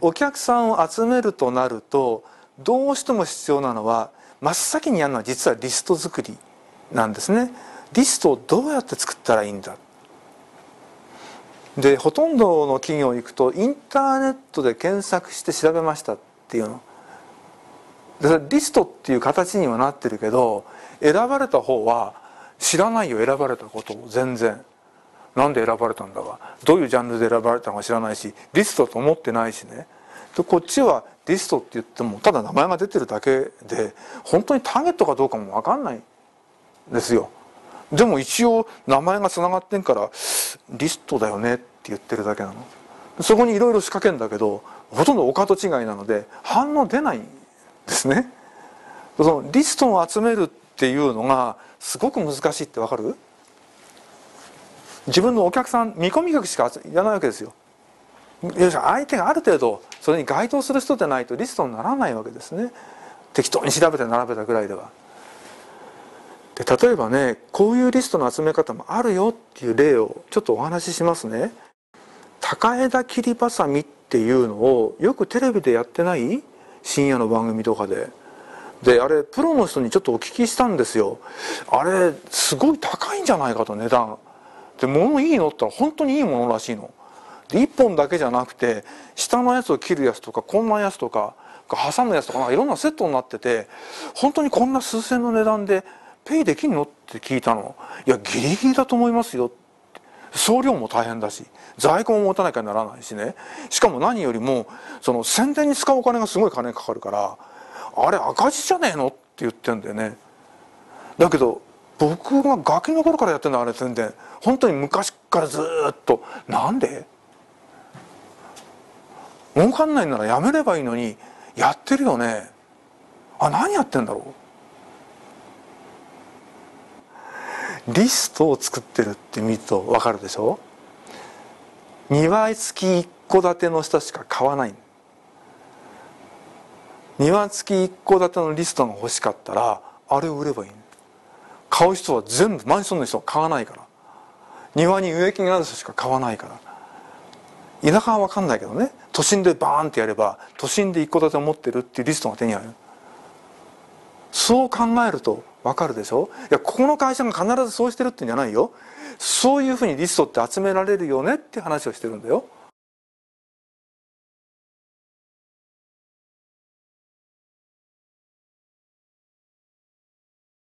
お客さんを集めるとなるとどうしても必要なのは真っ先にやるのは実はリスト作りなんですね。リストをどうやって作ったらいいんだ。でほとんどの企業行くとインターネットで検索して調べましたっていうの。でリストっていう形にはなってるけど選ばれた方は知らないよ選ばれたことを全然。なんで選ばれたんだか。どういうジャンルで選ばれたのか知らないしリストと思ってないしね。でこっちはリストって言ってもただ名前が出てるだけで本当にターゲットかどうかも分かんないんですよ。でも一応名前がつながってんからリストだよねって言ってるだけなの。そこにいろいろ仕掛けるんだけどほとんどお門違いなので反応出ないんですね。そのリストを集めるっていうのがすごく難しいってわかる？自分のお客さん見込み客しかいらないわけですよ。相手がある程度それに該当する人でないとリストにならないわけですね。適当に調べて並べたぐらいでは。で例えばねこういうリストの集め方もあるよっていう例をちょっとお話ししますね。高枝切りばさみっていうのをよくテレビでやってない？深夜の番組とかで。であれプロの人にちょっとお聞きしたんですよ。あれすごい高いんじゃないかと値段。で物いいのって言ったら本当にいいものらしいの。で1本だけじゃなくて下のやつを切るやつとかこんなやつとか挟むやつとかいろんなセットになってて本当にこんな数千の値段でペイできんのって聞いたの。いやギリギリだと思いますよ。送料も大変だし在庫も持たなきゃならないしね。しかも何よりもその宣伝に使うお金がすごい金かかるからあれ赤字じゃねえのって言ってんだよね。だけど僕がガキの頃からやってるのあれ宣伝本当に昔からずっと。なんで？儲かんないならやめればいいのにやってるよね。あ何やってんだろう？リストを作ってるって見ると分かるでしょ？庭付き一戸建ての人しか買わない。庭付き一戸建てのリストが欲しかったらあれを売ればいい買う人は全部マンションの人は買わないから。庭に植木がある人しか買わないから。田舎は分かんないけどね。都心でバーンってやれば都心で一戸建てを持ってるっていうリストが手に入る。そう考えると分かるでしょ？いやここの会社が必ずそうしてるってんじゃないよ。そういうふうにリストって集められるよねって話をしてるんだよ。